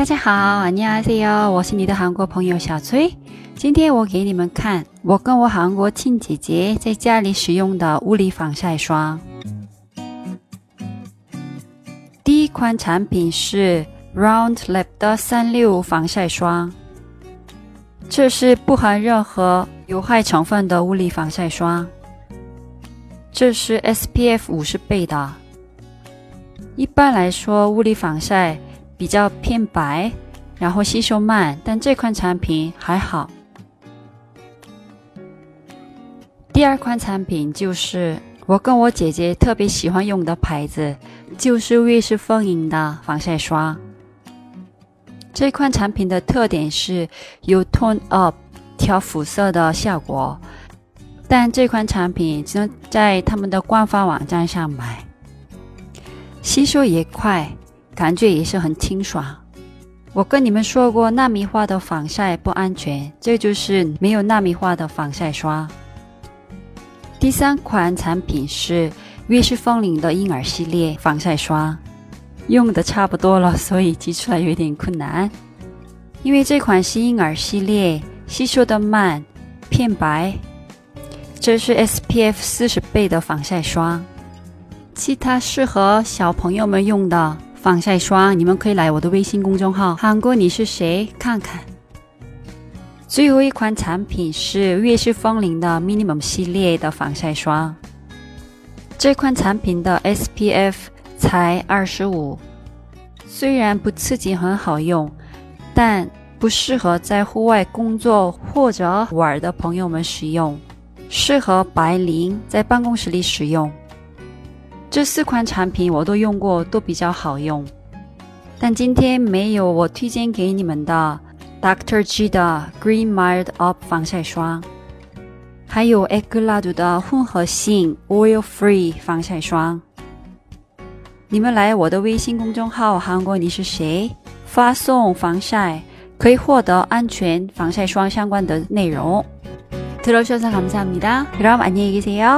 大家好，안녕하세요，我是你的韩国朋友小崔。今天我给你们看我跟我韩国亲姐姐在家里使用的物理防晒霜。第一款产品是 Round Lab 的三六防晒霜，这是不含任何有害成分的物理防晒霜。这是 SPF 五十倍的。一般来说，物理防晒 比较偏白，然后吸收慢，但这款产品还好。第二款产品就是我跟我姐姐特别喜欢用的牌子，就是瑞士风吟的防晒霜。这款产品的特点是有 tone up 调肤色的效果，但这款产品只能在他们的官方网站上买。吸收也快，感觉也是很清爽。我跟你们说过，纳米化的防晒不安全，这就是没有纳米化的防晒霜。第三款产品是悦诗风铃的婴儿系列防晒霜，用的差不多了，所以挤出来有点困难。因为这款是婴儿系列，吸收的慢，偏白。这是 SPF 四十倍的防晒霜。其他适合小朋友们用的防晒霜，你们可以来我的微信公众号“韩国你是谁”看看。最后一款产品是悦诗风铃的 Minimum 系列的防晒霜。这款产品的 SPF 才二十五，虽然不刺激，很好用，但不适合在户外工作或者玩的朋友们使用，适合白领在办公室里使用。这四款产品我都用过，都比较好用，但今天没有我推荐给你们的。Dr. G 的 Green Mild Up 防晒霜，还有 e g l a d 的混合性 Oil Free 防晒霜。你们来我的微信公众号“韩国你是谁”，发送“防晒”可以获得安全防晒霜相关的内容。들어주셔서감사합니다그럼안녕히계세요